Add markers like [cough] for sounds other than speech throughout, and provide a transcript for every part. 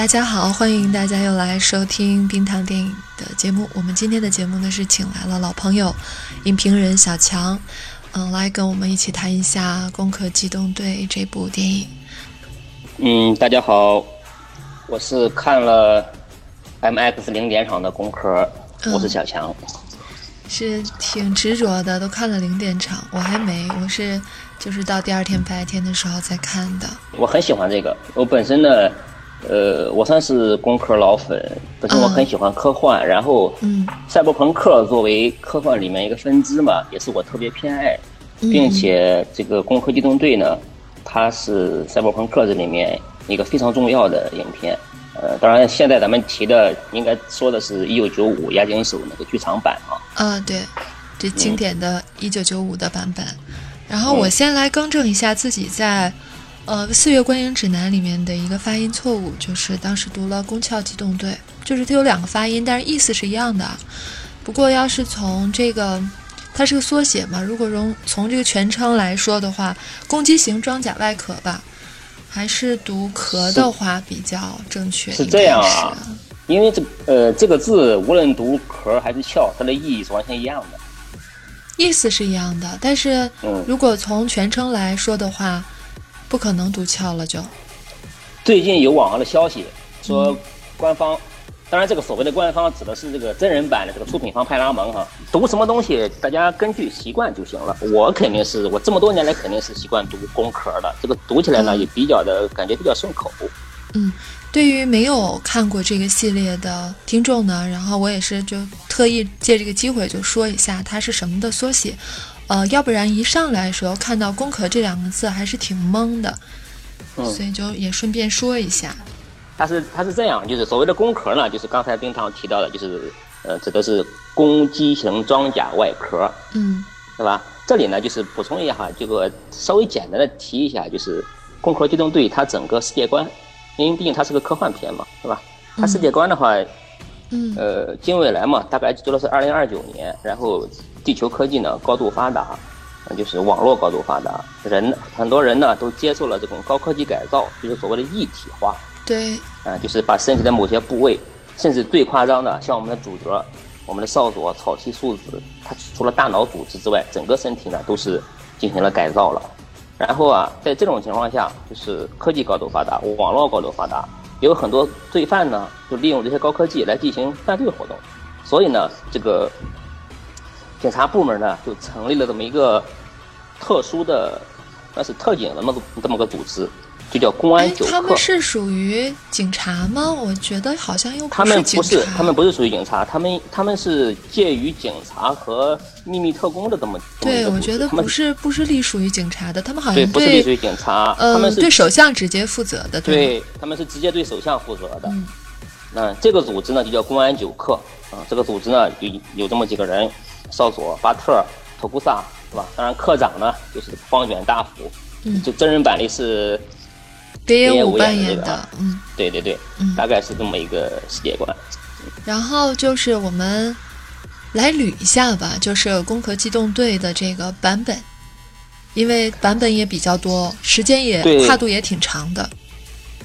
大家好，欢迎大家又来收听冰糖电影的节目。我们今天的节目呢是请来了老朋友，影评人小强，嗯，来跟我们一起谈一下《攻壳机动队》这部电影。嗯，大家好，我是看了 MX 零点场的《攻壳》，我是小强。是挺执着的，都看了零点场，我还没，我是就是到第二天白天的时候再看的。我很喜欢这个，我本身呢，呃，我算是工科老粉，本身我很喜欢科幻，然后，嗯，赛博朋克作为科幻里面一个分支嘛，也是我特别偏爱，并且这个《攻壳机动队》呢，它是赛博朋克这里面一个非常重要的影片。呃，当然，现在咱们提的应该说的是一九九五押井守那个剧场版啊。嗯，对，这经典的一九九五的版本。然后我先来更正一下自己在呃《四月观影指南》里面的一个发音错误，就是当时读了“宫壳机动队”，就是它有两个发音，但是意思是一样的。不过要是从这个，它是个缩写嘛，如果从从这个全称来说的话，“攻击型装甲外壳”吧。还是读壳的话比较正确。是这样啊，因为这呃这个字无论读壳还是壳，它的意义是完全一样的。意思是一样的，但是如果从全称来说的话，不可能读翘了就。最近有网上的消息说，官方。当然，这个所谓的官方指的是这个真人版的这个出品方派拉蒙哈。读什么东西，大家根据习惯就行了。我肯定是我这么多年来肯定是习惯读工壳的，这个读起来呢也比较的感觉比较顺口。嗯，对于没有看过这个系列的听众呢，然后我也是就特意借这个机会就说一下它是什么的缩写。呃，要不然一上来时候看到“工壳”这两个字还是挺懵的，所以就也顺便说一下。它是它是这样，就是所谓的攻壳呢，就是刚才冰糖提到的，就是呃，指的是攻击型装甲外壳，嗯，对吧？这里呢，就是补充一下哈，这个稍微简单的提一下，就是攻壳机动队它整个世界观，因为毕竟它是个科幻片嘛，对吧？它世界观的话，嗯，呃，近未来嘛，大概做的是二零二九年，然后地球科技呢高度发达，就是网络高度发达，人很多人呢都接受了这种高科技改造，就是所谓的一体化。对，啊，就是把身体的某些部位，甚至最夸张的，像我们的主角，我们的少佐草剃素子，他除了大脑组织之外，整个身体呢都是进行了改造了。然后啊，在这种情况下，就是科技高度发达，网络高度发达，有很多罪犯呢，就利用这些高科技来进行犯罪活动。所以呢，这个警察部门呢，就成立了这么一个特殊的，那是特警的那么这么个组织。就叫公安九课。他们是属于警察吗？我觉得好像又他们不是，他们不是属于警察，他们他们是介于警察和秘密特工的这么。对，我觉得不是不是隶属于警察的，他们好像对不是隶属于警察，他们是对首相直接负责的。对，他们是直接对首相负责的。嗯，那这个组织呢就叫公安九课啊，这个组织呢有有这么几个人：少佐、巴特、托库萨，是吧？当然，课长呢就是方卷大辅。嗯，就真人版里是。别武扮演的，嗯，对对对，嗯，大概是这么一个世界观。然后就是我们来捋一下吧，就是《攻壳机动队》的这个版本，因为版本也比较多，时间也跨度也挺长的。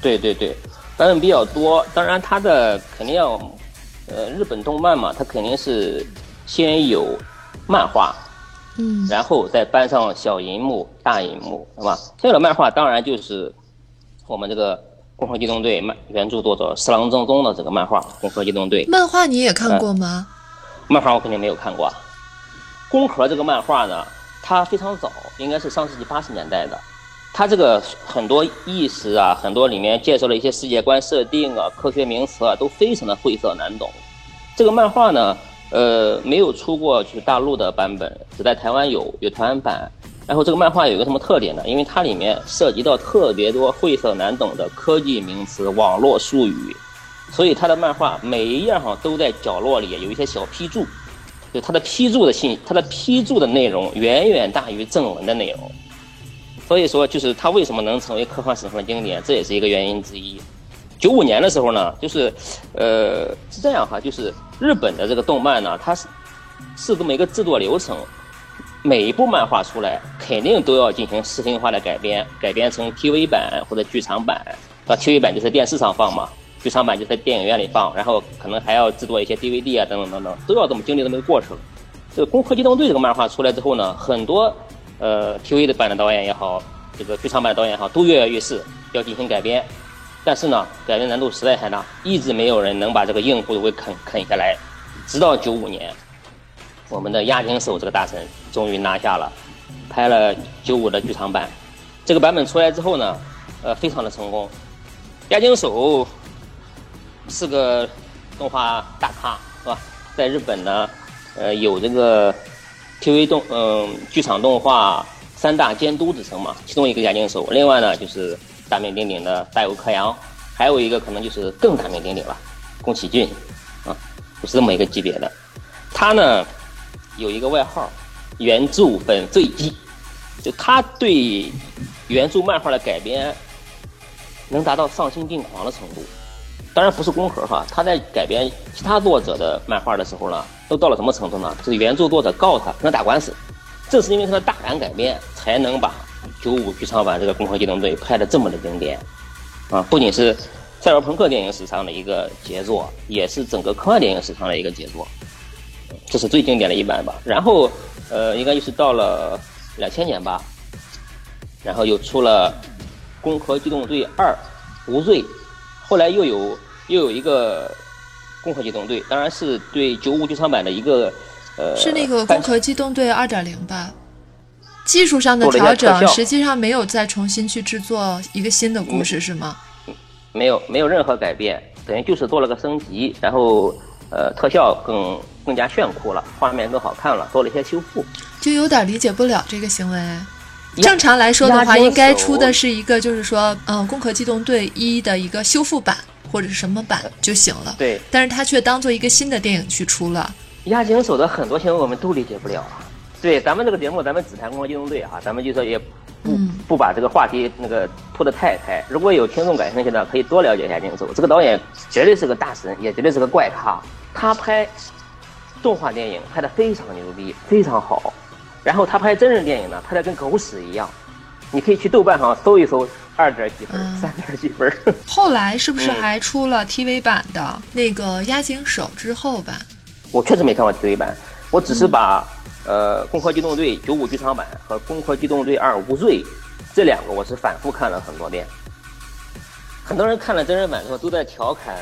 对对对，版本比较多，当然它的肯定要，呃，日本动漫嘛，它肯定是先有漫画，嗯，然后再搬上小银幕、大银幕，是吧？先有漫画，当然就是。我们这个《攻壳机动队》漫原著作者四郎正宗的这个漫画《攻壳机动队》漫画你也看过吗？漫画我肯定没有看过。攻壳这个漫画呢，它非常早，应该是上世纪八十年代的。它这个很多意识啊，很多里面介绍了一些世界观设定啊、科学名词啊，都非常的晦涩难懂。这个漫画呢，呃，没有出过就是大陆的版本，只在台湾有有台湾版。然后这个漫画有一个什么特点呢？因为它里面涉及到特别多晦涩难懂的科技名词、网络术语，所以它的漫画每一页上都在角落里有一些小批注，就它的批注的信，它的批注的内容远远大于正文的内容。所以说，就是它为什么能成为科幻史上的经典，这也是一个原因之一。九五年的时候呢，就是，呃，是这样哈，就是日本的这个动漫呢，它是是这么一个制作流程。每一部漫画出来，肯定都要进行视听化的改编，改编成 TV 版或者剧场版。那，TV 版就是电视上放嘛，剧场版就在电影院里放，然后可能还要制作一些 DVD 啊，等等等等，都要这么经历这么个过程。这个《攻壳机动队》这个漫画出来之后呢，很多呃 TV 的版的导演也好，这个剧场版的导演也好，都跃跃欲试要进行改编，但是呢，改编难度实在太大，一直没有人能把这个硬骨头给啃啃下来。直到九五年，我们的押井守这个大神终于拿下了，拍了九五的剧场版。这个版本出来之后呢，呃，非常的成功。亚精守是个动画大咖，是吧？在日本呢。呃，有这个 TV 动嗯剧场动画三大监督之称嘛，其中一个亚精守，另外呢就是大名鼎鼎的大友克洋，还有一个可能就是更大名鼎鼎了，宫崎骏，啊，就是这么一个级别的。他呢有一个外号，原著粉碎机，就他对原著漫画的改编能达到丧心病狂的程度。当然不是工壳哈，他在改编其他作者的漫画的时候呢，都到了什么程度呢？就是原著作者告他，跟他打官司。正是因为他的大胆改编，才能把九五剧场版这个《攻壳机动队》拍的这么的经典啊！不仅是赛博朋克电影史上的一个杰作，也是整个科幻电影史上的一个杰作。这是最经典的一版吧。然后，呃，应该就是到了两千年吧，然后又出了《攻壳机动队二：无罪》，后来又有。又有一个《攻壳机动队》，当然是对九五剧场版的一个呃，是那个《攻壳机动队二点零》吧？技术上的调整，实际上没有再重新去制作一个新的故事，是吗？没有，没有任何改变，等于就是做了个升级，然后呃，特效更更加炫酷了，画面更好看了，做了一些修复。就有点理解不了这个行为。正常来说的话，应该出的是一个，就是说，嗯，《攻壳机动队一》的一个修复版。或者是什么版就行了，对，但是他却当做一个新的电影去出了。押井守的很多行为我们都理解不了。对，咱们这个节目，咱们只谈《攻壳机动队》哈，咱们就说也不不把这个话题那个拖得太开。如果有听众感兴趣的，可以多了解一下押井守。这个导演绝对是个大神，也绝对是个怪咖。他拍动画电影拍的非常牛逼，非常好。然后他拍真人电影呢，拍的跟狗屎一样。你可以去豆瓣上搜一搜。二点几分，三点几分。[laughs] 后来是不是还出了 TV 版的那个押井守之后版？我确实没看过 TV 版，我只是把呃《攻壳机动队》九五剧场版和《攻壳机动队二：无罪》这两个我是反复看了很多遍。很多人看了真人版之后都在调侃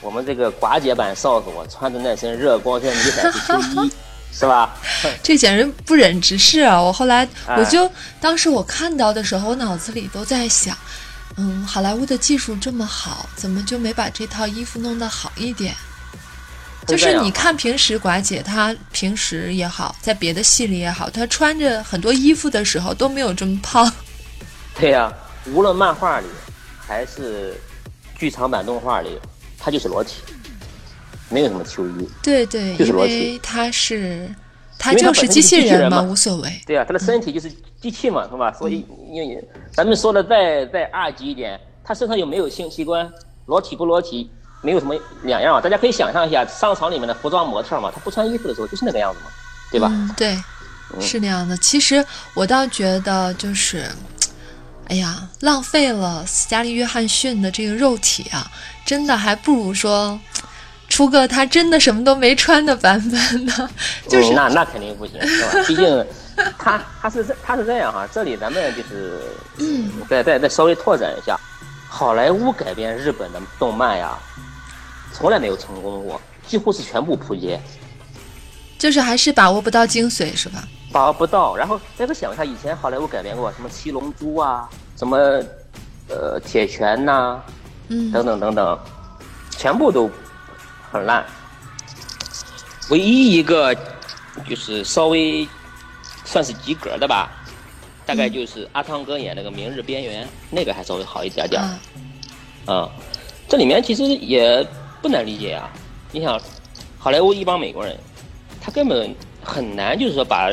我们这个寡姐版少佐穿的那身热光线迷彩秋衣。是吧？[laughs] 这简直不忍直视啊！我后来我就当时我看到的时候，我脑子里都在想，嗯，好莱坞的技术这么好，怎么就没把这套衣服弄得好一点？就是你看平时寡姐她平时也好，在别的戏里也好，她穿着很多衣服的时候都没有这么胖。对呀，无论漫画里还是剧场版动画里，他就是裸体。没有什么秋衣，对对，因为他是，他就是机器人嘛，无所谓。对啊，他的身体就是机器嘛，是吧？所以，因为咱们说的再再二级一点，他身上有没有性器官，裸体不裸体，没有什么两样啊。大家可以想象一下，商场里面的服装模特嘛，他不穿衣服的时候就是那个样子嘛，对吧？对，是那样的。其实我倒觉得就是，哎呀，浪费了斯嘉丽·约翰逊的这个肉体啊，真的还不如说。出个他真的什么都没穿的版本呢？就是那那肯定不行，是吧？[laughs] 毕竟他他是这他是这样哈。这里咱们就是嗯，再再再稍微拓展一下，好莱坞改编日本的动漫呀，从来没有成功过，几乎是全部扑街。就是还是把握不到精髓，是吧？把握不到。然后再个想一下，以前好莱坞改编过什么《七龙珠》啊，什么呃《铁拳》呐，嗯，等等等等，全部都。很烂，唯一一个就是稍微算是及格的吧，大概就是阿汤哥演那个《明日边缘》，那个还稍微好一点点。嗯，这里面其实也不难理解啊。你想，好莱坞一帮美国人，他根本很难就是说把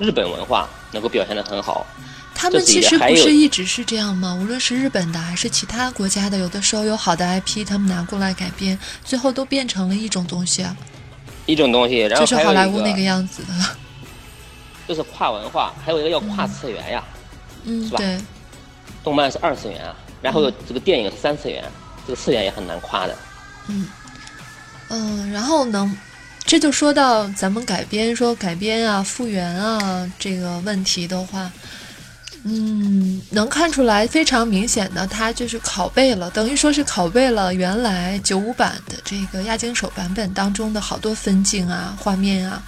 日本文化能够表现得很好。他们其实不是一直是这样吗？无论是日本的还是其他国家的，有的时候有好的 IP，他们拿过来改编，最后都变成了一种东西啊。一种东西，然后就是好莱坞那个样子的。[laughs] 就是跨文化，还有一个叫跨次元呀，嗯，是吧？对。动漫是二次元啊，然后这个电影是三次元，这个次元也很难跨的。嗯嗯，然后能，这就说到咱们改编说改编啊、复原啊这个问题的话，嗯，能看出来非常明显的，它就是拷贝了，等于说是拷贝了原来九五版的这个押井守版本当中的好多分镜啊、画面啊，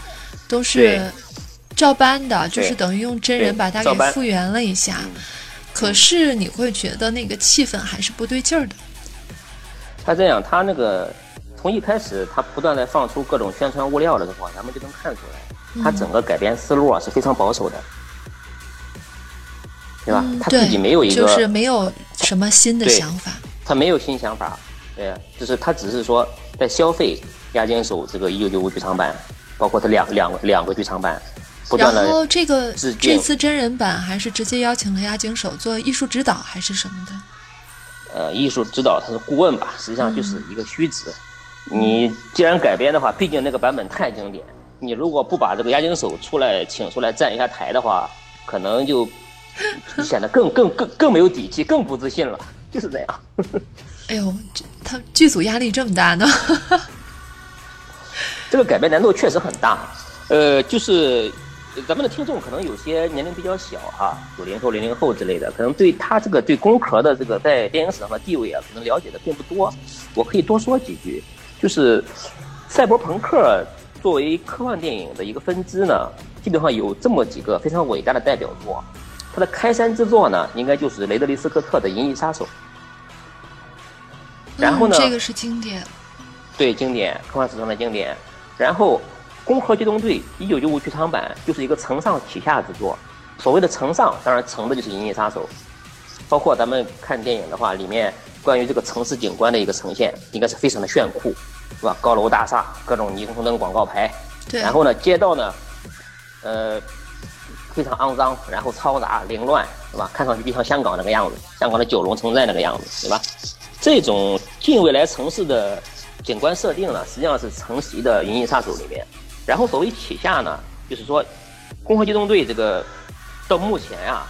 都是照搬的，就是等于用真人把它给复原了一下。可是你会觉得那个气氛还是不对劲儿的。他这样，他那个从一开始他不断的放出各种宣传物料的时候，咱们就能看出来，他整个改编思路啊是非常保守的，对吧？他自己没有一个，就是没有什么新的想法。他没有新想法，对，就是他只是说在消费押金手这个一九九五剧场版，包括他两两两个剧场版。然后这个这次真人版还是直接邀请了押井守做艺术指导还是什么的？呃，艺术指导他是顾问吧，实际上就是一个虚职。你既然改编的话，毕竟那个版本太经典，你如果不把这个押井守出来请出来站一下台的话，可能就 [laughs] 显得更更更更没有底气，更不自信了，就是这样。[laughs] 哎呦，这他剧组压力这么大呢？[laughs] 这个改编难度确实很大，呃，就是。咱们的听众可能有些年龄比较小哈，九零后、零零后之类的，可能对他这个对工壳的这个在电影史上的地位啊，可能了解的并不多。我可以多说几句，就是赛博朋克作为科幻电影的一个分支呢，基本上有这么几个非常伟大的代表作。它的开山之作呢，应该就是雷德利·斯科特的《银翼杀手》。然后呢？这个是经典。对，经典，科幻史上的经典。然后。《攻壳机动队》一九九五剧场版就是一个承上启下之作。所谓的承上，当然承的就是《银翼杀手》。包括咱们看电影的话，里面关于这个城市景观的一个呈现，应该是非常的炫酷，是吧？高楼大厦，各种霓虹灯广告牌。对。然后呢，街道呢，呃，非常肮脏，然后嘈杂凌乱，是吧？看上去就像香港那个样子，香港的九龙城寨那个样子，对吧？这种近未来城市的景观设定呢，实际上是承袭的《银翼杀手》里面。然后所谓起下呢，就是说，攻壳机动队这个到目前啊，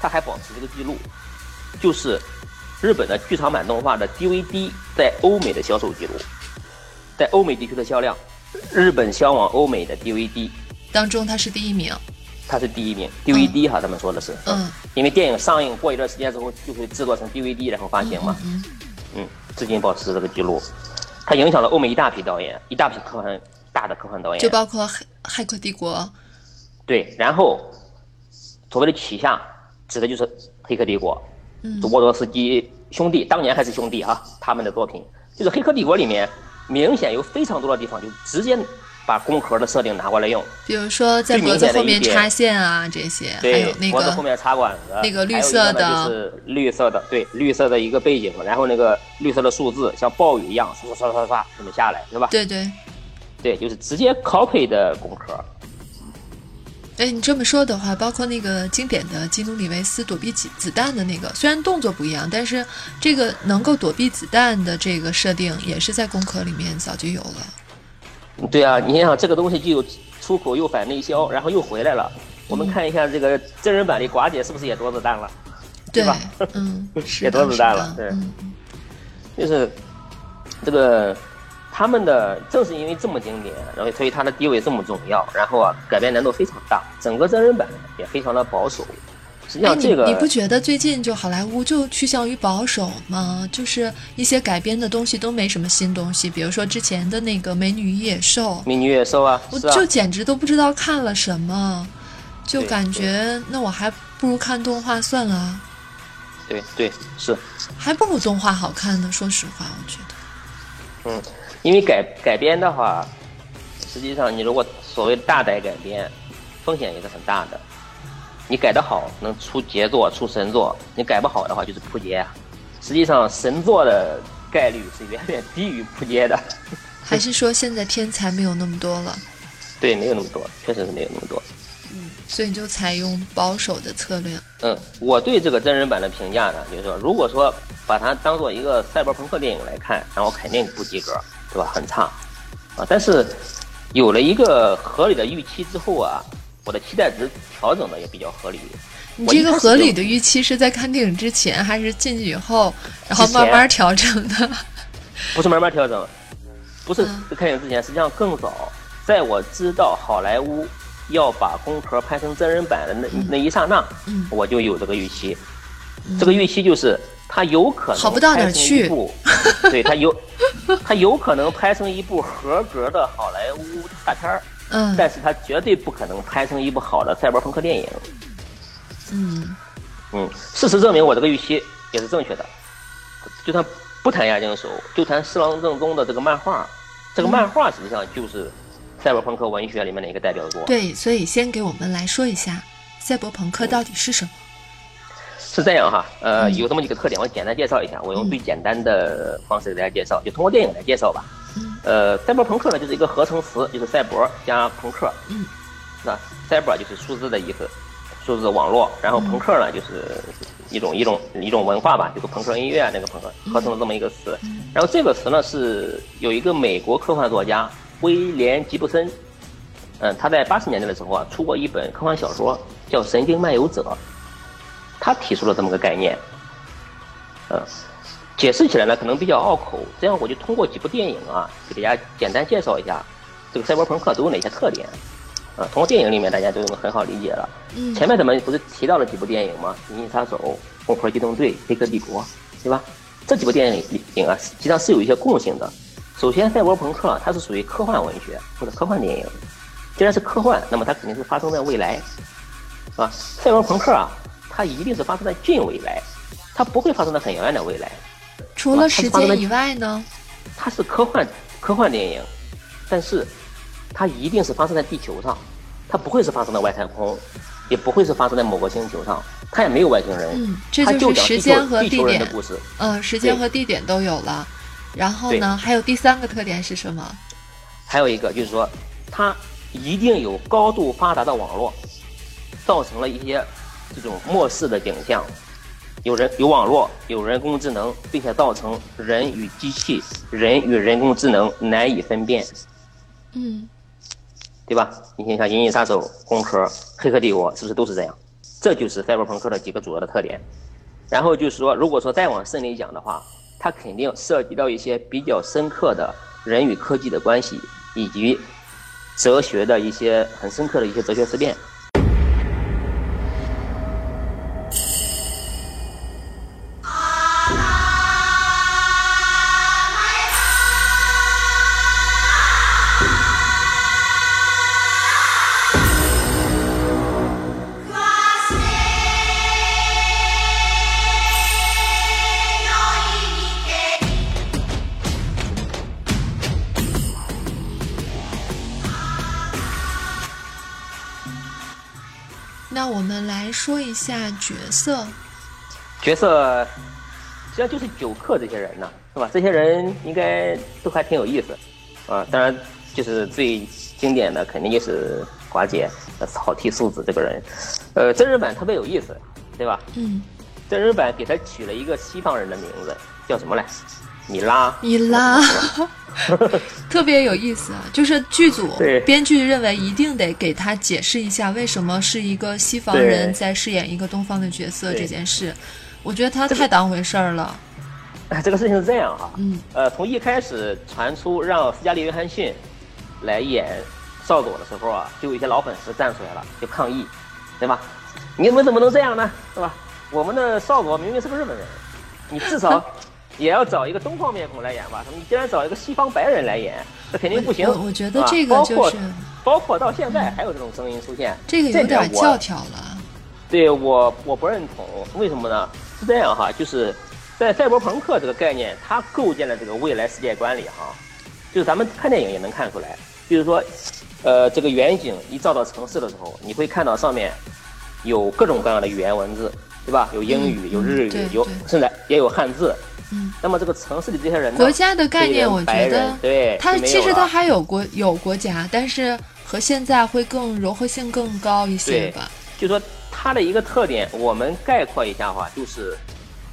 它还保持这个记录，就是日本的剧场版动画的 DVD 在欧美的销售记录，在欧美地区的销量，日本销往欧美的 DVD 当中，它是第一名。它是第一名，DVD 哈，他们说的是，嗯，因为电影上映过一段时间之后，就会制作成 DVD 然后发行嘛，嗯，嗯，至今保持这个记录，它影响了欧美一大批导演，一大批科幻。大的科幻导演。就包括《黑骇客帝国》，对，然后所谓的旗下指的就是《黑客帝国》，嗯，沃罗斯基兄弟当年还是兄弟哈，他们的作品。就是《黑客帝国》里面明显有非常多的地方就直接把工壳的设定拿过来用，比如说在脖子后面插线啊这些，还有那个脖子后面插管子，那个绿色的，就是绿色的，对，绿色的一个背景，然后那个绿色的数字像暴雨一样唰唰唰唰唰这么下来，是吧？对对。对，就是直接 copy 的工壳。哎，你这么说的话，包括那个经典的基努里维斯躲避子子弹的那个，虽然动作不一样，但是这个能够躲避子弹的这个设定，也是在工壳里面早就有了。对啊，你想这个东西就出口又反内销，然后又回来了。我们看一下这个真人版的寡姐是不是也躲子弹了？对吧？嗯，[laughs] 也躲子弹了。对，就是这个。他们的正是因为这么经典，然后所以它的地位这么重要，然后啊改编难度非常大，整个真人版也非常的保守。实际上这个你不觉得最近就好莱坞就趋向于保守吗？就是一些改编的东西都没什么新东西，比如说之前的那个《美女与野兽》。[laughs] 美女与野兽啊，我就简直都不知道看了什么，就感觉那我还不如看动画算了。对对是，还不如动画好看呢。说实话，我觉得。嗯。因为改改编的话，实际上你如果所谓大胆改编，风险也是很大的。你改得好，能出杰作、出神作；你改不好的话，就是扑街。实际上，神作的概率是远远低于扑街的。还是说现在天才没有那么多了？[laughs] 对，没有那么多，确实是没有那么多。嗯，所以你就采用保守的策略。嗯，我对这个真人版的评价呢，就是说，如果说把它当做一个赛博朋克电影来看，那我肯定不及格。对吧？很差，啊！但是有了一个合理的预期之后啊，我的期待值调整的也比较合理。你这个合理的预期是在看电影之前，还是进去以后，然后慢慢调整的？[laughs] 不是慢慢调整，不是在看电影之前，实际上更早，在我知道好莱坞要把《宫壳》拍成真人版的那那一刹那，我就有这个预期。这个预期就是他有可能好不到哪去，[laughs] 对他有他有可能拍成一部合格的好莱坞大片儿，嗯，但是他绝对不可能拍成一部好的赛博朋克电影。嗯，嗯，事实证明我这个预期也是正确的。就算不谈押井守，就谈四郎正宗的这个漫画，这个漫画实际上就是赛博朋克文学里面的一个代表作。对，所以先给我们来说一下赛博朋克到底是什么。是这样哈，呃，有这么几个特点，我简单介绍一下。我用最简单的方式给大家介绍，就通过电影来介绍吧。呃，赛博朋克呢就是一个合成词，就是赛博加朋克。嗯，那赛博就是数字的意思。数字网络，然后朋克呢，就是一种一种一种文化吧，就是朋克音乐那个朋克合成了这么一个词。然后这个词呢是有一个美国科幻作家威廉吉布森，嗯，他在八十年代的时候啊出过一本科幻小说叫《神经漫游者》，他提出了这么个概念。嗯，解释起来呢可能比较拗口，这样我就通过几部电影啊给大家简单介绍一下这个赛博朋克都有哪些特点。啊，通过电影里面大家就能很好理解了。嗯，前面咱们不是提到了几部电影吗？《银翼杀手》《攻壳机动队》《黑客帝国》，对吧？这几部电影影啊，实际上是有一些共性的。首先，赛博朋克它是属于科幻文学或者科幻电影。既然是科幻，那么它肯定是发生在未来，啊，赛博朋克啊，它一定是发生在近未来，它不会发生在很遥远的未来。除了时间以外呢？它是科幻科幻电影，但是。它一定是发生在地球上，它不会是发生在外太空，也不会是发生在某个星球上，它也没有外星人。嗯，这就是时间和地点的故事。嗯，时间和地点都有了。然后呢，还有第三个特点是什么？还有一个就是说，它一定有高度发达的网络，造成了一些这种末世的景象。有人有网络，有人工智能，并且造成人与机器、人与人工智能难以分辨。嗯。对吧？你想想，《银翼杀手》《攻壳》《黑客帝国》是不是都是这样？这就是赛博朋克的几个主要的特点。然后就是说，如果说再往深里讲的话，它肯定涉及到一些比较深刻的人与科技的关系，以及哲学的一些很深刻的一些哲学思辨。一下角色。角色实际上就是酒客这些人呢，是吧？这些人应该都还挺有意思，啊，当然就是最经典的肯定就是寡姐草剃素子这个人，呃，真人版特别有意思，对吧？嗯。真人版给他取了一个西方人的名字，叫什么来？米拉。米拉。[laughs] 特别有意思啊！就是剧组编剧认为一定得给他解释一下为什么是一个西方人在饰演一个东方的角色这件事，我觉得他太当回事儿了。哎，这个事情是这样哈，嗯，呃，从一开始传出让斯嘉丽·约翰逊来演少佐的时候啊，就有一些老粉丝站出来了，就抗议，对吧？你们怎么能这样呢？是吧？我们的少佐明明是个日本人，你至少。[laughs] 也要找一个东方面孔来演吧？他们你既然找一个西方白人来演，那肯定不行。我觉得这个就是，包括到现在还有这种声音出现，这个有点教条了。对我我不认同，为什么呢？是这样哈，就是在赛博朋克这个概念，它构建了这个未来世界观里哈，就是咱们看电影也能看出来，就是说，呃，这个远景一照到城市的时候，你会看到上面有各种各样的语言文字，对吧？有英语，有日语，有甚至也有汉字。嗯，那么这个城市里这些人，国家的概念，我觉得，对，它其实它还有国有国家，但是和现在会更融合性更高一些吧。就说它的一个特点，我们概括一下话，就是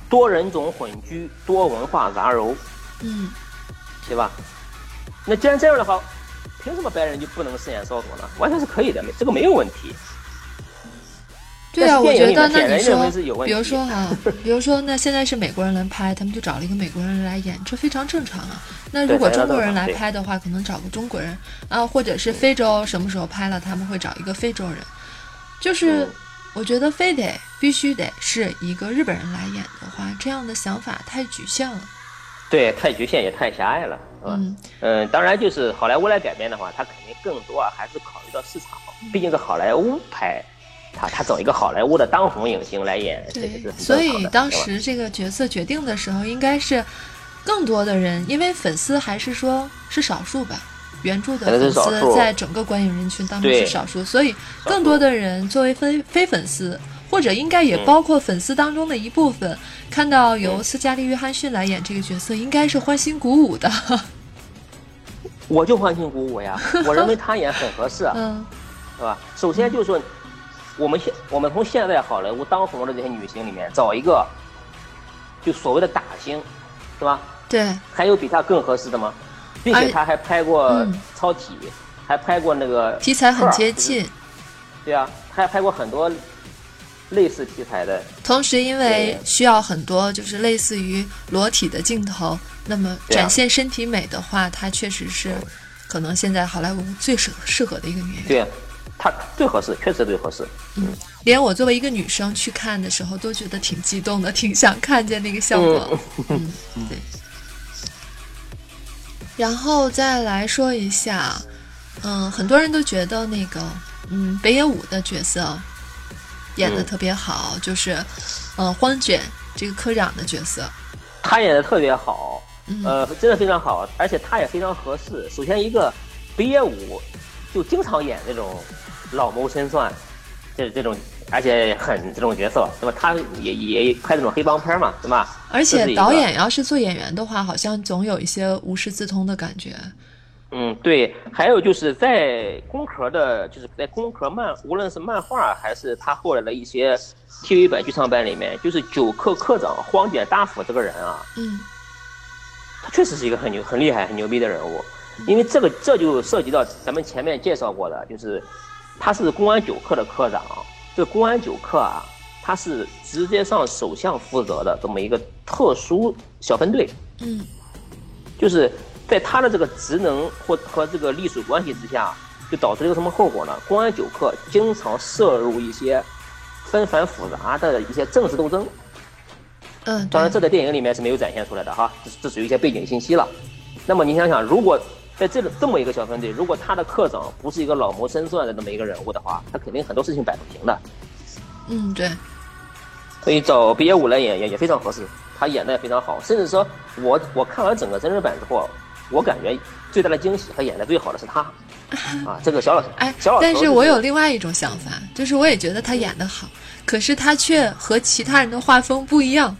多人种混居，多文化杂糅，嗯，对吧？那既然这样的话，凭什么白人就不能饰演少佐呢？完全是可以的，没这个没有问题。对啊，我觉得那你说，比如说哈，比如说那现在是美国人来拍，他们就找了一个美国人来演，这非常正常啊。那如果中国人来拍的话，可能找个中国人啊，或者是非洲什么时候拍了，他们会找一个非洲人。就是我觉得非得必须得是一个日本人来演的话，这样的想法太局限了。对，太局限也太狭隘了，是吧？嗯，当然就是好莱坞来改编的话，他肯定更多啊还是考虑到市场，毕竟是好莱坞拍。他他找一个好莱坞的当红影星来演，对，所以当时这个角色决定的时候，应该是更多的人，因为粉丝还是说是少数吧，原著的粉丝在整个观影人群当中是少数，所以更多的人作为非非粉丝，或者应该也包括粉丝当中的一部分，看到由斯嘉丽·约翰逊来演这个角色，应该是欢欣鼓舞的。我就欢欣鼓舞呀，我认为他演很合适，[laughs] 嗯，是吧？首先就是说。我们现我们从现在好莱坞当红的这些女星里面找一个，就所谓的打星，是吧？对。还有比她更合适的吗？并且她还拍过超体，还拍过那个题材很接近。对啊，她还拍过很多类似题材的。同时，因为需要很多就是类似于裸体的镜头，那么展现身体美的话，她确实是可能现在好莱坞最适适合的一个女演员。对。他最合适，确实最合适。嗯，连我作为一个女生去看的时候，都觉得挺激动的，挺想看见那个效果。嗯，对。然后再来说一下，嗯，很多人都觉得那个，嗯，北野武的角色演的特别好，就是，呃，荒卷这个科长的角色，他演的特别好，呃，真的非常好，而且他也非常合适。首先，一个北野武就经常演那种。老谋深算，这这种，而且很这种角色，对吧？他也也拍那种黑帮片嘛，对吧？而且导演要是做演员的话，好像总有一些无师自通的感觉。嗯，对。还有就是在工壳的，就是在工壳漫，无论是漫画还是他后来的一些 TV 版剧场版里面，就是九课课长荒卷大辅这个人啊，嗯，他确实是一个很牛、很厉害、很牛逼的人物。因为这个这就涉及到咱们前面介绍过的，就是。他是公安九课的科长，这公安九课啊，他是直接上首相负责的这么一个特殊小分队。嗯，就是在他的这个职能或和这个隶属关系之下，就导致了一个什么后果呢？公安九课经常涉入一些纷繁复杂的一些政治斗争。嗯，当然这在电影里面是没有展现出来的哈，这这属于一些背景信息了。那么你想想，如果在这个这么一个小分队，如果他的课长不是一个老谋深算的这么一个人物的话，他肯定很多事情摆不平的。嗯，对。所以找毕业武来演也也非常合适，他演的也非常好。甚至说，我我看完整个真人版之后，我感觉最大的惊喜和演的最好的是他。[laughs] 啊，这个小老师，哎，小老师。但是我有另外一种想法，就是我也觉得他演的好，可是他却和其他人的画风不一样，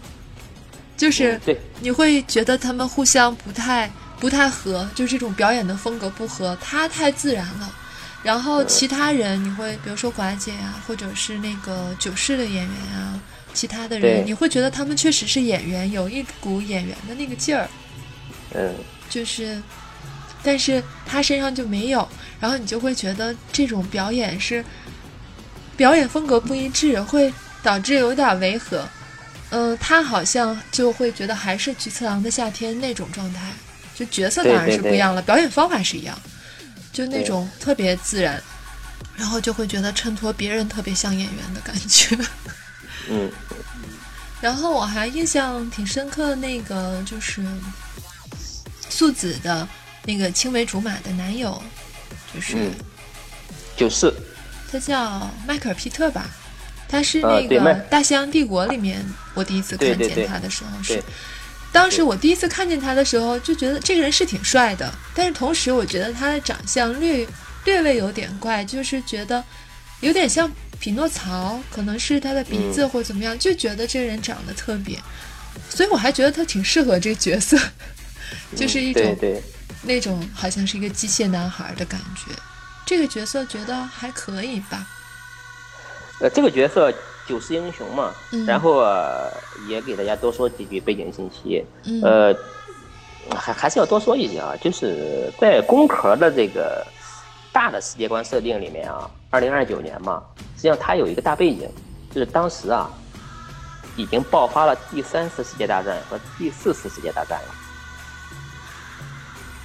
就是你会觉得他们互相不太。不太合，就这种表演的风格不合，他太自然了。然后其他人，你会比如说寡姐啊，或者是那个九世的演员啊，其他的人，你会觉得他们确实是演员，有一股演员的那个劲儿。嗯。就是，但是他身上就没有，然后你就会觉得这种表演是表演风格不一致，会导致有点违和。嗯，他好像就会觉得还是菊次郎的夏天那种状态。就角色当然是不一样了，表演方法是一样，就那种特别自然，然后就会觉得衬托别人特别像演员的感觉。嗯。然后我还印象挺深刻的那个就是素子的那个青梅竹马的男友，就是就是，他叫迈克尔皮特吧？他是那个《大西洋帝国》里面我第一次看见他的时候是。当时我第一次看见他的时候，就觉得这个人是挺帅的，但是同时我觉得他的长相略略微有点怪，就是觉得有点像匹诺曹，可能是他的鼻子或怎么样，就觉得这个人长得特别，所以我还觉得他挺适合这个角色，就是一种那种好像是一个机械男孩的感觉，这个角色觉得还可以吧？呃，这个角色。九世英雄嘛，然后也给大家多说几句背景信息。呃，还还是要多说一些啊，就是在工壳的这个大的世界观设定里面啊，二零二九年嘛，实际上它有一个大背景，就是当时啊，已经爆发了第三次世界大战和第四次世界大战了。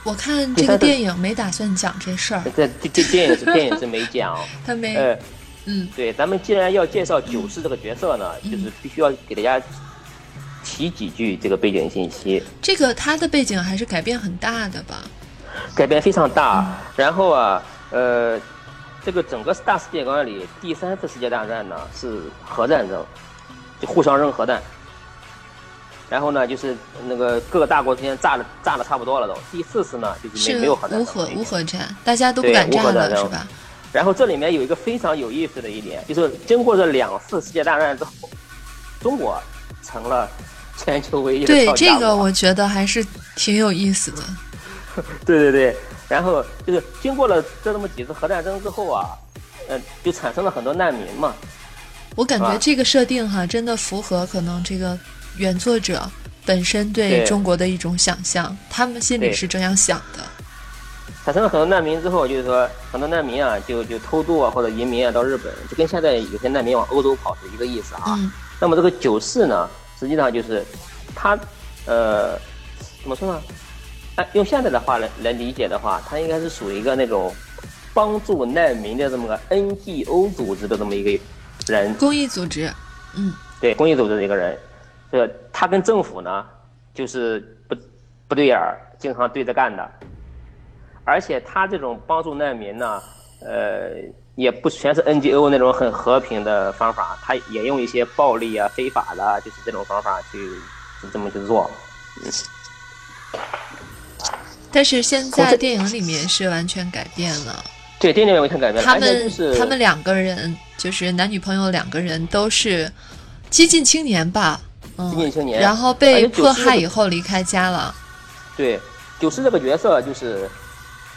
我看这个电影没打算讲这事儿，这这这电影是电影是没讲，[laughs] 他没，呃，嗯，对，咱们既然要介绍九世这个角色呢，就是必须要给大家提几句这个背景信息。这个他的背景还是改变很大的吧？改变非常大。然后啊，呃，这个整个大世界观里，第三次世界大战呢是核战争，就互相扔核弹。然后呢，就是那个各个大国之间炸的炸的差不多了都。第四次呢，就是没没有核战无核无核战，大家都不敢炸了，是吧？然后这里面有一个非常有意思的一点，就是经过这两次世界大战之后，中国成了全球唯一的对这个，我觉得还是挺有意思的。[laughs] 对对对，然后就是经过了这这么几次核战争之后啊，呃，就产生了很多难民嘛。我感觉这个设定哈，真的符合可能这个。原作者本身对中国的一种想象，他们心里是这样想的。产生了很多难民之后，就是说很多难民啊，就就偷渡啊或者移民啊到日本，就跟现在有些难民往欧洲跑是一个意思啊。那么这个九四呢，实际上就是他呃怎么说呢？哎，用现在的话来来理解的话，他应该是属于一个那种帮助难民的这么个 NGO 组织的这么一个人。公益组织，嗯，对，公益组织的一个人。这他跟政府呢，就是不不对眼儿，经常对着干的。而且他这种帮助难民呢，呃，也不全是 NGO 那种很和平的方法，他也用一些暴力啊、非法的，就是这种方法去这么去做。但是现在电影里面是完全改变了。对，电影里完全改变了。他们他们两个人就是男女朋友两个人都是激进青年吧。激进青年，然后被迫害以后离开家了。对，九世这个角色就是，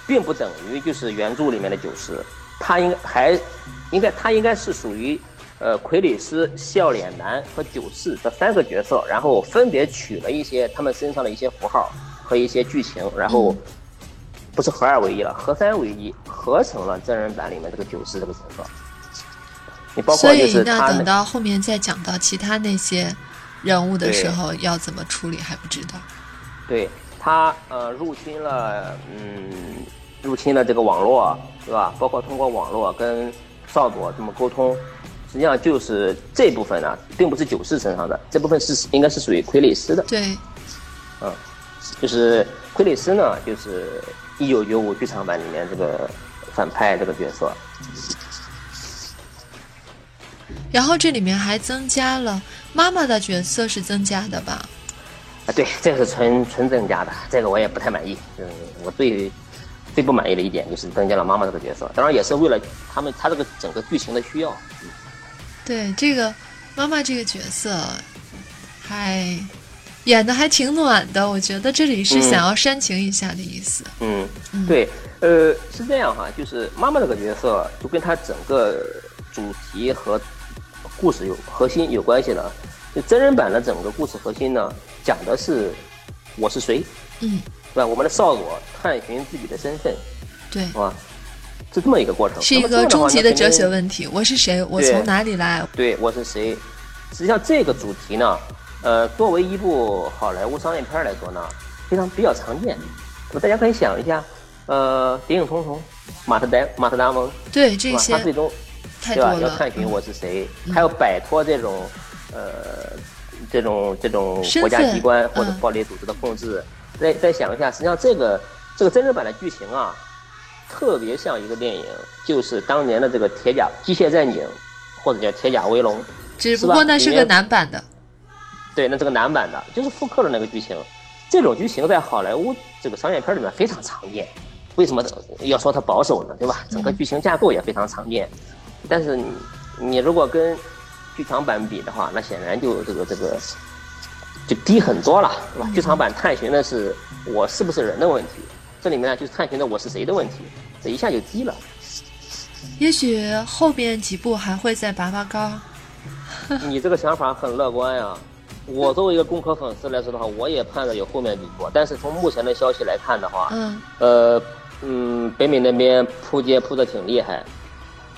并不等于就是原著里面的九世，他应该还应该他应该是属于呃傀儡师、笑脸男和九世这三个角色，然后分别取了一些他们身上的一些符号和一些剧情，然后不是合二为一了，合三为一，合成了真人版里面这个九世这个角色。你包括就是他等到后面再讲到其他那些。人物的时候要怎么处理还不知道。对他呃入侵了嗯入侵了这个网络对吧？包括通过网络跟少佐这么沟通，实际上就是这部分呢，并不是九世身上的这部分是应该是属于傀儡师的。对，嗯，就是傀儡师呢，就是一九九五剧场版里面这个反派这个角色。然后这里面还增加了妈妈的角色，是增加的吧？啊，对，这个是纯纯增加的，这个我也不太满意。嗯，我最最不满意的一点就是增加了妈妈这个角色，当然也是为了他们他这个整个剧情的需要。嗯对，这个妈妈这个角色还演的还挺暖的，我觉得这里是想要煽情一下的意思。嗯，对，呃，是这样哈，就是妈妈这个角色就跟他整个主题和。故事有核心有关系的，就真人版的整个故事核心呢，讲的是我是谁，嗯，对吧？我们的少佐探寻自己的身份，对，是吧？是这么一个过程，是一个终极的哲学问题。我是谁？我从哪里来？对，我是谁？实际上这个主题呢，呃，作为一部好莱坞商业片来说呢，非常比较常见。那么大家可以想一下，呃，谍影重重，马特达马特达蒙，对这些，他最终。对吧？要探寻我是谁，还要摆脱这种，呃，这种这种国家机关或者暴力组织的控制。再再想一下，实际上这个这个真人版的剧情啊，特别像一个电影，就是当年的这个《铁甲机械战警》或者叫《铁甲威龙》，只不过那是个男版的。对，那这个男版的，就是复刻了那个剧情。这种剧情在好莱坞这个商业片里面非常常见。为什么要说它保守呢？对吧？整个剧情架构也非常常见。但是你，你如果跟剧场版比的话，那显然就这个这个就低很多了，是吧？剧场版探寻的是我是不是人的问题，这里面呢就是探寻的我是谁的问题，这一下就低了。也许后边几部还会再拔拔高。[laughs] 你这个想法很乐观呀。我作为一个工科粉丝来说的话，我也盼着有后面几部，但是从目前的消息来看的话，嗯，呃，嗯，北美那边扑街扑的挺厉害，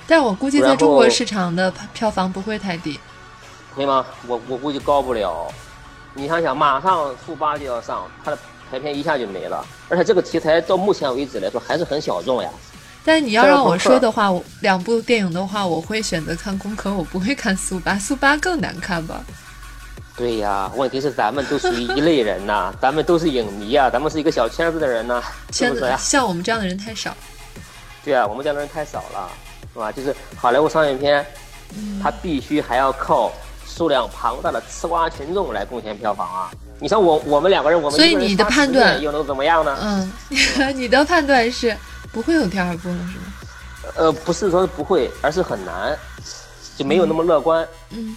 但我估计在中国市场的票房不会太低。对吗？我我估计高不了。你想想，马上速八就要上，它的排片一下就没了，而且这个题材到目前为止来说还是很小众呀。但你要让我说的话，我两部电影的话，我会选择看《攻壳》，我不会看《速八》，《速八》更难看吧？对呀，问题是咱们都属于一类人呐，[laughs] 咱们都是影迷啊，咱们是一个小圈子的人呐，是圈子？像我们这样的人太少。对啊，我们这样的人太少了，是吧？就是好莱坞商业片，嗯它必须还要靠数量庞大的吃瓜群众来贡献票房啊。你像我我们两个人，我们所以你的判断又能怎么样呢？嗯，[laughs] 你的判断是不会有第二部了，是吗？呃，不是说不会，而是很难，就没有那么乐观，嗯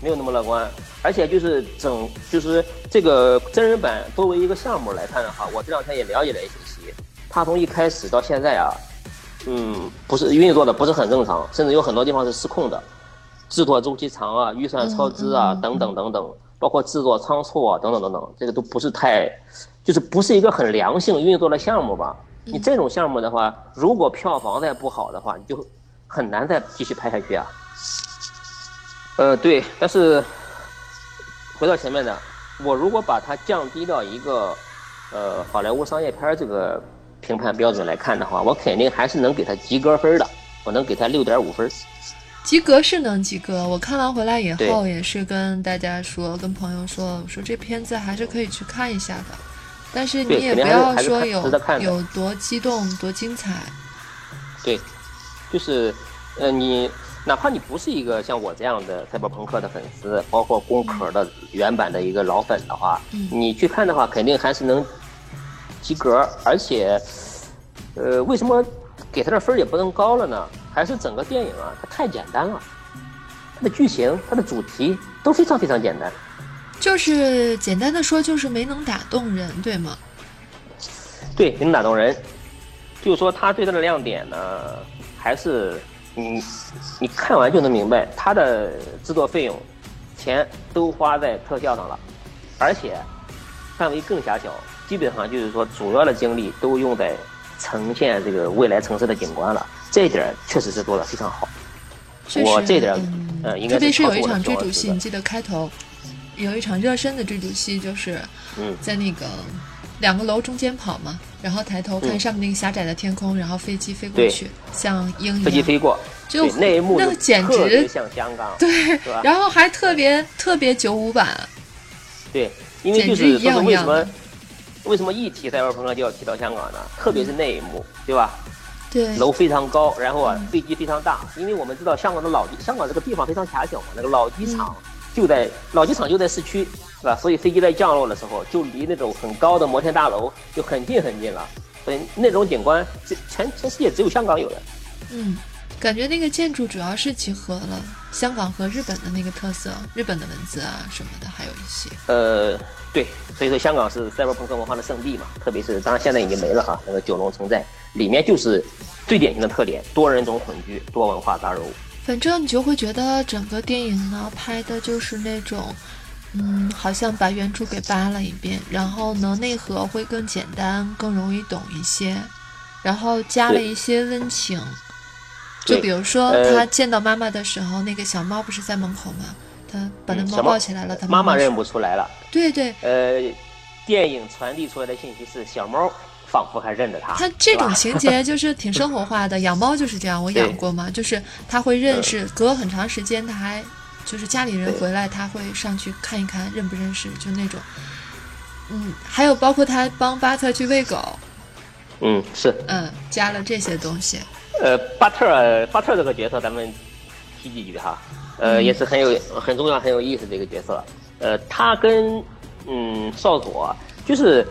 没有那么乐观。而且就是整，就是这个真人版作为一个项目来看的话，我这两天也了解了一些些，它从一开始到现在啊，嗯，不是运作的不是很正常，甚至有很多地方是失控的，制作周期长啊，预算超支啊，等等等等，包括制作仓促啊，等等等等，这个都不是太，就是不是一个很良性运作的项目吧。你这种项目的话，如果票房再不好的话，你就很难再继续拍下去啊。呃，对，但是回到前面的，我如果把它降低到一个呃好莱坞商业片这个评判标准来看的话，我肯定还是能给他及格分的，我能给他六点五分。及格是能及格。我看完回来以后，也是跟大家说，跟朋友说，我说这片子还是可以去看一下的。但是你也不要说有有多激动、多精彩。对，就是呃，你哪怕你不是一个像我这样的赛博朋克的粉丝，包括工壳的原版的一个老粉的话，嗯你去看的话，肯定还是能及格。而且，呃，为什么给他的分也不能高了呢？还是整个电影啊，它太简单了，它的剧情、它的主题都非常非常简单。就是简单的说，就是没能打动人，对吗？对，能打动人。就是说，他最大的亮点呢，还是你你看完就能明白，他的制作费用钱都花在特效上了，而且范围更狭小，基本上就是说主要的精力都用在呈现这个未来城市的景观了。这一点儿确实是做的非常好。确实，我这点儿嗯，呃应该特别是有一场追逐戏，你记得开头有一场热身的追逐戏，就是嗯。在那个两个楼中间跑嘛，然后抬头看嗯上面那个狭窄的天空，然后飞机飞过去，像鹰一样，飞机飞过，就那一幕那简直像香港，对，然后还特别特别九五版，对，因为就是为什么为什么一提赛博朋克就要提到香港呢？特别是那一幕，对吧？对，楼非常高，然后啊嗯飞机非常大，因为我们知道香港的老机，香港这个地方非常狭小嘛，那个老机场嗯就在老机场就在市区，是吧？所以飞机在降落的时候，就离那种很高的摩天大楼就很近很近了，所以那种景观，这全全世界只有香港有的。嗯，感觉那个建筑主要是集合了香港和日本的那个特色，日本的文字啊什么的，还有一些。呃，对，所以说香港是赛博朋克文化的圣地嘛，特别是当然现在已经没了哈，那个九龙城寨里面就是最典型的特点，多人种混居，多文化杂糅。反正你就会觉得整个电影呢拍的就是那种，嗯，好像把原著给扒了一遍，然后呢内核会更简单，更容易懂一些，然后加了一些温情。就比如说呃他见到妈妈的时候，那个小猫不是在门口吗？他把那猫抱起来了，他妈妈妈认不出来了。对对，呃，电影传递出来的信息是小猫仿佛还认得他，他这种情节 [laughs] 就是挺生活化的，养猫就是这样，我养过嘛，就是它会认识，隔很长时间，它还就是家里人回来，它会上去看一看，认不认识，就那种。嗯，还有包括他帮巴特去喂狗，嗯，是，嗯，加了这些东西。呃，巴特尔巴特尔这个角色咱们提几句哈，呃，嗯也是很有很重要很有意思的一个角色。呃，他跟嗯少佐就是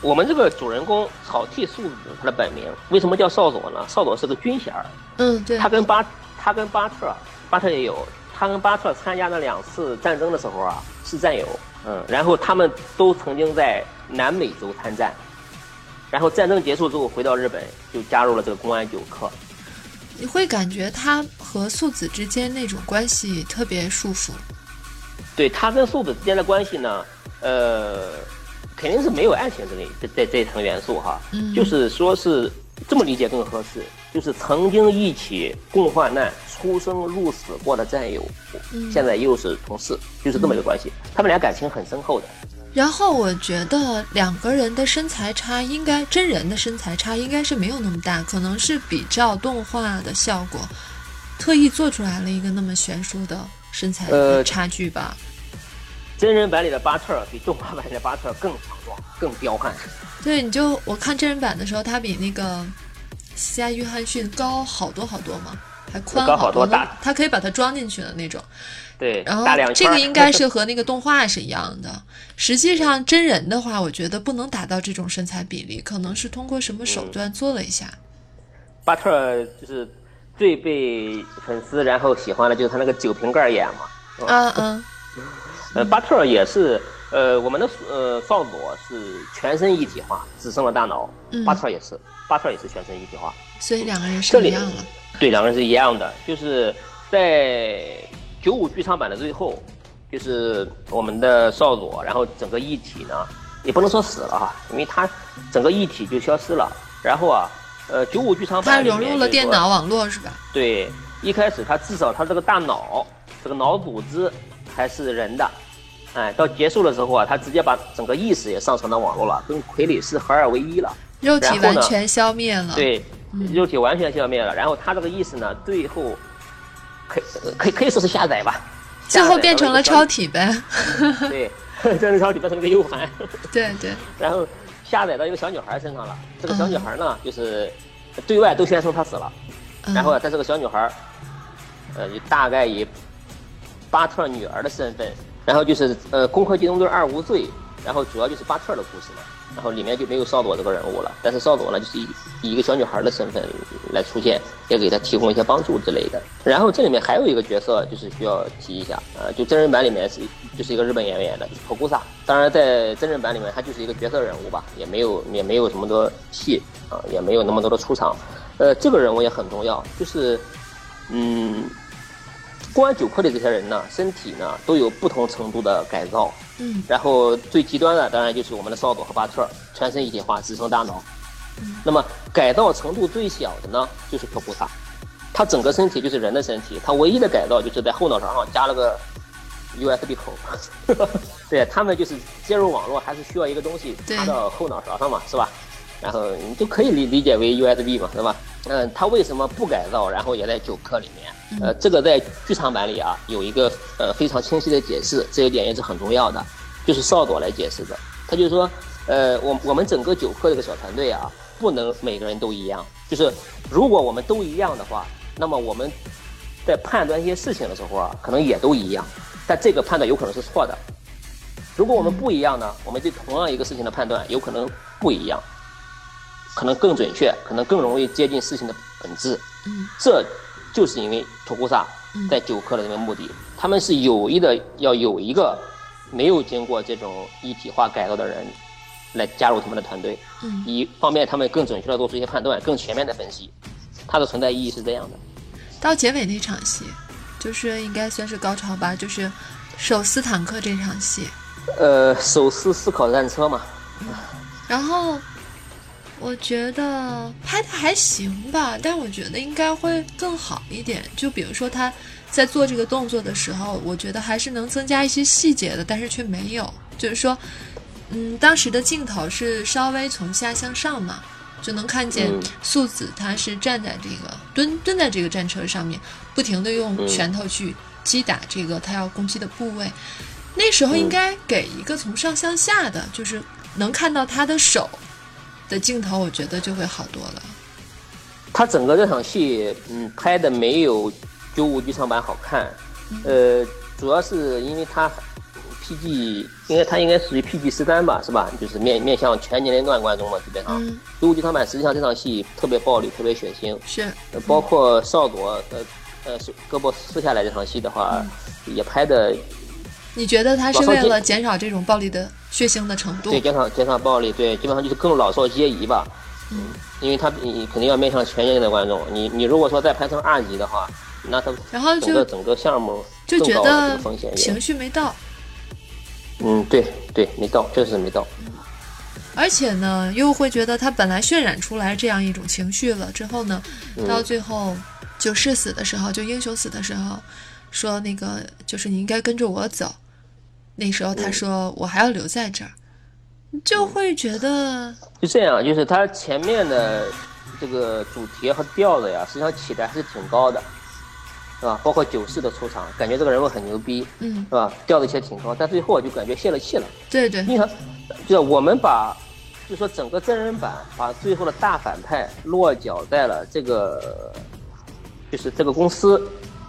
我们这个主人公草剃素子他的本名为什么叫少佐呢？少佐是个军衔儿，嗯，对他，跟巴他跟巴特巴特也有，他跟巴特参加那两次战争的时候啊是战友，嗯，然后他们都曾经在南美洲参战，然后战争结束之后回到日本就加入了这个公安九课，你会感觉他和素子之间那种关系特别束缚。对他跟素子之间的关系呢，呃，肯定是没有爱情这个这这这一层元素哈，嗯就是说是这么理解更合适，就是曾经一起共患难、出生入死过的战友，嗯现在又是同事，就是这么一个关系。他们俩感情很深厚的。然后我觉得两个人的身材差应该真人的身材差应该是没有那么大，可能是比较动画的效果，特意做出来了一个那么悬殊的身材差距吧。真人版里的巴特尔比动画版里的巴特尔更强壮、更彪悍。对，你就我看真人版的时候，他比那个西亚约翰逊高好多好多嘛，还宽好多，多大他可以把它装进去的那种。对，然后这个应该是和那个动画是一样的。实际上真人的话，我觉得不能达到这种身材比例，可能是通过什么手段做了一下。巴特尔就是最被粉丝然后喜欢的就是他那个酒瓶盖眼嘛。嗯嗯 [laughs] 呃，巴特尔也是，呃，我们的呃少佐是全身一体化，只剩了大脑。嗯巴特尔也是，巴特尔也是全身一体化。所以两个人是一样的。对，两个人是一样的，就是在九五剧场版的最后，就是我们的少佐，然后整个一体呢，也不能说死了哈，因为他整个一体就消失了。然后啊，呃，九五剧场他版里面融入了电脑网络是吧？对，一开始他至少他这个大脑，这个脑组织还是人的，哎，到结束的时候啊，他直接把整个意识也上传到网络了，跟傀儡师合二为一了。肉体完全消灭了。对，嗯肉体完全消灭了。然后他这个意识呢，最后可以可以可以说是下载吧，最后变成了超体呗。小，[laughs] 对，变成超体变成了一个 U 盘，对对，[laughs] 然后下载到一个小女孩身上了。这个小嗯女孩呢，就是对外都宣称她死了。嗯、然后啊，在这个小女孩，呃，就大概以巴特女儿的身份，然后就是呃，《攻壳机动队二无罪》，然后主要就是巴特的故事嘛，然后里面就没有少佐这个人物了，但是少佐呢，就是以以一个小女孩的身份来出现，也给她提供一些帮助之类的。然后这里面还有一个角色，就是需要提一下，呃，就真人版里面是就是一个日本演员演的，就是托库萨。当然在真人版里面，他就是一个角色人物吧，也没有也没有什么多戏啊、也没有那么多的出场。呃，这个人物也很重要，就是，嗯，公安九科的这些人呢，身体呢都有不同程度的改造。嗯然后最极端的当然就是我们的少佐和巴特，全身一体化，只剩大脑。那么改造程度最小的呢，就是科普萨，他整个身体就是人的身体，他唯一的改造就是在后脑勺上加了个 USB 口。[laughs] 对他们就是接入网络还是需要一个东西插到后脑勺上嘛，是吧？然后你就可以理理解为 USB 嘛，是吧？嗯，它为什么不改造，然后也在九课里面？呃，这个在剧场版里啊有一个呃非常清晰的解释，这一点也是很重要的，就是少佐来解释的。他就说，呃，我我们整个九课这个小团队啊，不能每个人都一样，就是如果我们都一样的话，那么我们在判断一些事情的时候啊，可能也都一样，但这个判断有可能是错的。如果我们不一样呢，我们对同样一个事情的判断有可能不一样，可能更准确，可能更容易接近事情的本质。嗯，这就是因为托库萨嗯在九课的这个目的，他们是有意的要有一个没有经过这种一体化改造的人来加入他们的团队，嗯以方便他们更准确的做出一些判断，更全面的分析。它的存在意义是这样的。到结尾那场戏，就是应该算是高潮吧，就是手撕坦克这场戏。呃，手撕思考战车嘛，然后我觉得拍的还行吧，但我觉得应该会更好一点。就比如说他在做这个动作的时候，我觉得还是能增加一些细节的，但是却没有。就是说，嗯，当时的镜头是稍微从下向上嘛，就能看见嗯素子他是站在这个蹲蹲在这个战车上面，不停的用嗯拳头去击打这个他要攻击的部位。那时候应该给一个从上向下的，就是能看到他的手的镜头，我觉得就会好多了。他整个这场戏，嗯，拍的没有九五剧场版好看，呃，主要是因为他 PG，应该他应该属于 PG 十三吧，是吧？就是面面向全年龄段观众嘛，基本上。嗯，九五剧场版实际上这场戏特别暴力，特别血腥，是，呃包括少佐呃呃是胳膊撕下来这场戏的话，嗯也拍的你觉得他是为了减少这种暴力的血腥的程度对？减少减少暴力，对，基本上就是更老少皆宜吧。嗯，因为他你肯定要面向全年龄的观众，你你如果说再拍成二级的话，那他然后就整个项目就觉得风险情绪没到，嗯，对对，没到，确实没到。而且呢，又会觉得他本来渲染出来这样一种情绪了，之后呢，到最后九世死的时候，就英雄死的时候，说那个就是你应该跟着我走。那时候他说我还要留在这儿，就会觉得就这样，就是他前面的这个主题和调子呀，实际上起的还是挺高的，是吧？包括九世的出场，感觉这个人物很牛逼，嗯，是吧？调子起挺高，但最后就感觉泄了气了。对对，你看，就是我们把。就说整个真人版把最后的大反派落脚在了这个，就是这个公司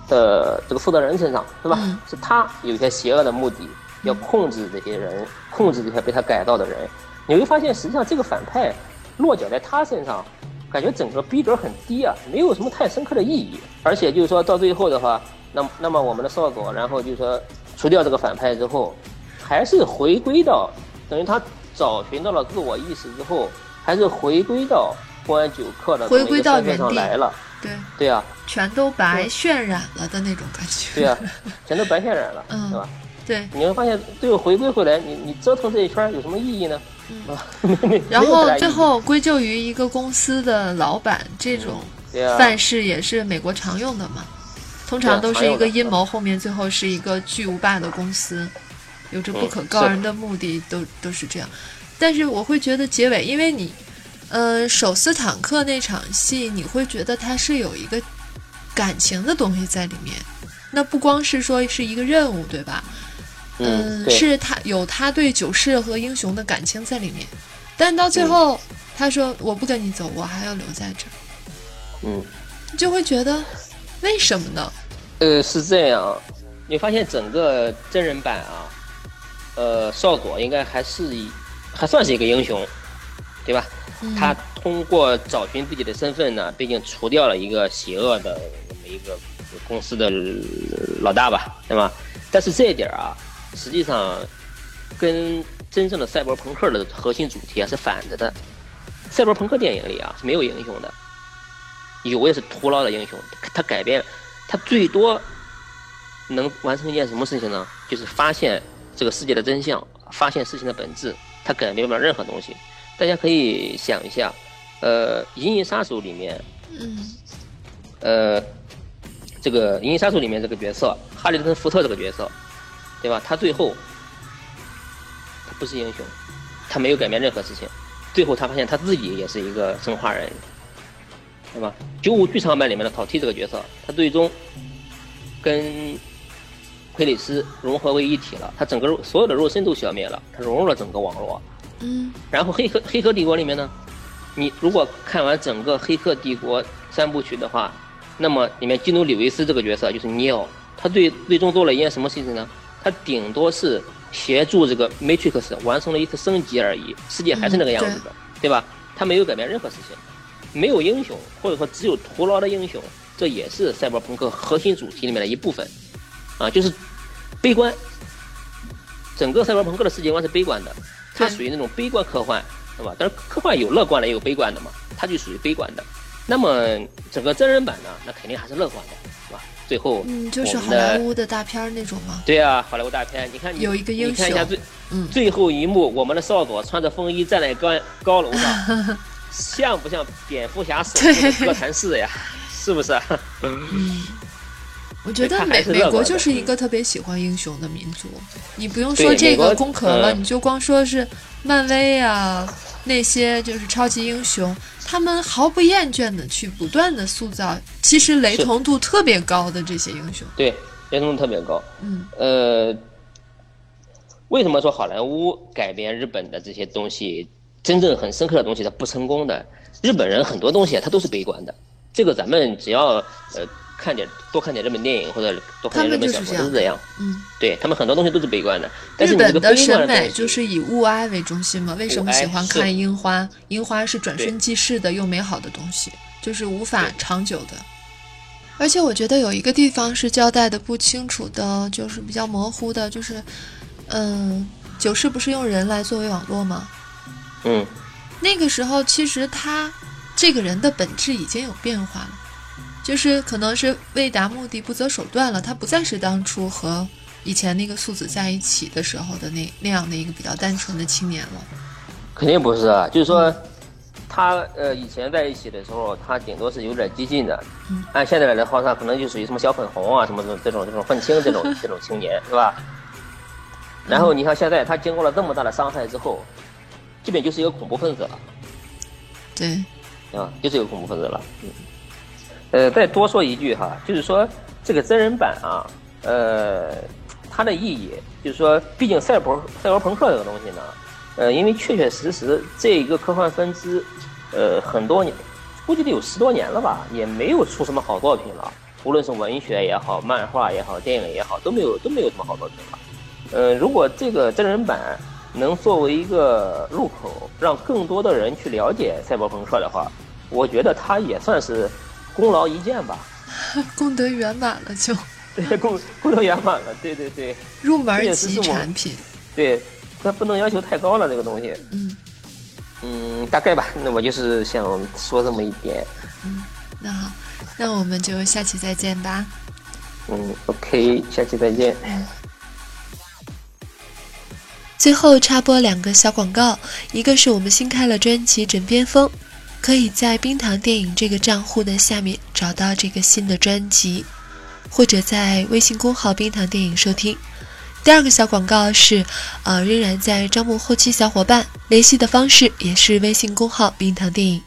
的这个负责人身上，是吧？是他有一些邪恶的目的，要控制这些人，控制这些被他改造的人。你会发现，实际上这个反派落脚在他身上，感觉整个逼格很低啊，没有什么太深刻的意义。而且就是说到最后的话，那那么我们的少佐，然后就是说除掉这个反派之后，还是回归到等于他。找寻到了自我意识之后，还是回归到公安九课的回归到原上来了。对对啊，全都白渲染了的那种感觉。对啊，[laughs] 全都白渲染了，嗯，是吧？对，你会发现最后回归回来，你你折腾这一圈有什么意义呢？嗯，[laughs] 然后最后归咎于一个公司的老板，这种范式也是美国常用的嘛。通常都是一个阴谋，后面最后是一个巨无霸的公司。有着不可告人的目的，都都是这样。但是我会觉得结尾，因为你，呃，手撕坦克那场戏，你会觉得它是有一个感情的东西在里面。那不光是说是一个任务，对吧？嗯，是他有他对九世和英雄的感情在里面。但到最后，他说我不跟你走，我还要留在这儿。嗯，你就会觉得为什么呢？呃，是这样。你发现整个真人版啊？呃，少佐应该还是一，还算是一个英雄，对吧？他通过找寻自己的身份呢，毕竟除掉了一个邪恶的这么一个公司的老大吧，对吧？但是这一点啊，实际上跟真正的赛博朋克的核心主题啊是反着的。赛博朋克电影里啊是没有英雄的，有也是徒劳的英雄。他改变，他最多能完成一件什么事情呢？就是发现。这个世界的真相，发现事情的本质，他改变不了任何东西。大家可以想一下，呃，《银翼杀手》里面，嗯，呃，这个《银翼杀手》里面这个角色哈里森福特这个角色，对吧？他最后他不是英雄，他没有改变任何事情。最后他发现他自己也是一个生化人，对吧？九五剧场版里面的考蒂这个角色，他最终跟。傀儡师融合为一体了，他整个所有的肉身都消灭了，他融入了整个网络。嗯。然后黑客黑客帝国里面呢，你如果看完整个黑客帝国三部曲的话，那么里面基努里维斯这个角色就是尼奥，他最最终做了一件什么事情呢？他顶多是协助这个 Matrix 完成了一次升级而已，世界还是那个样子的，对吧？他没有改变任何事情，没有英雄，或者说只有徒劳的英雄，这也是赛博朋克核心主题里面的一部分。啊，就是悲观，整个赛博朋克的世界观是悲观的，它属于那种悲观科幻，对吧？但是科幻有乐观的，也有悲观的嘛，它就属于悲观的。那么整个真人版呢，那肯定还是乐观的？最后，嗯，就是好莱坞的大片那种吗？对啊，好莱坞大片，你看，有一个英雄，你看一下最，嗯，最后一幕，我们的少佐穿着风衣站在高高楼上，[laughs] 像不像蝙蝠侠守护的哥谭市呀？是不是？嗯。我觉得美美国就是一个特别喜欢英雄的民族，你不用说这个攻壳了，你就光说是漫威啊那些就是超级英雄，他们毫不厌倦的去不断的塑造，其实雷同度特别高的这些英雄。对，雷同度特别高。嗯。呃，为什么说好莱坞改编日本的这些东西，真正很深刻的东西它不成功的？日本人很多东西他都是悲观的，这个咱们只要呃。看点多看点日本电影或者多看点日本小说都是这样，嗯，对他们很多东西都是悲观的。日本的审美就是以物哀为中心嘛？为什么喜欢看樱花？樱花是转瞬即逝的又美好的东西，就是无法长久的。而且我觉得有一个地方是交代的不清楚的，就是比较模糊的，就是，嗯，九世不是用人来作为网络吗？嗯，那个时候其实他这个人的本质已经有变化了。就是可能是为达目的不择手段了，他不再是当初和以前那个素子在一起的时候的那那样的一个比较单纯的青年了。肯定不是啊，就是说，他呃以前在一起的时候，他顶多是有点激进的，按现在来的话，他可能就属于什么小粉红啊，什么的这种这种愤青这种 [laughs] 这种青年是吧？然后你看现在他经过了这么大的伤害之后，基本就是一个恐怖分子了。对，啊，就是一个恐怖分子了。嗯，呃，再多说一句哈，就是说这个真人版啊，呃，它的意义就是说，毕竟赛博赛博朋克这个东西呢。呃，因为确确实实这一个科幻分支，呃，很多年，估计得有十多年了吧，也没有出什么好作品了。无论是文学也好，漫画也好，电影也好，都没有都没有什么好作品了。呃，如果这个真人版能作为一个入口，让更多的人去了解赛博朋克的话，我觉得它也算是功劳一件吧。[laughs] 功德圆满了就。对，功功德圆满了，对对对。入门级产品。对。那不能要求太高了，这个东西。嗯，嗯，大概吧。那我就是想说这么一点。嗯，那好，那我们就下期再见吧。嗯，OK，下期再见。最后插播两个小广告，一个是我们新开了专辑《枕边风》，可以在冰糖电影这个账户的下面找到这个新的专辑，或者在微信公号“冰糖电影”收听。第二个小广告是，呃，仍然在招募后期小伙伴，联系的方式也是微信公号“冰糖电影”。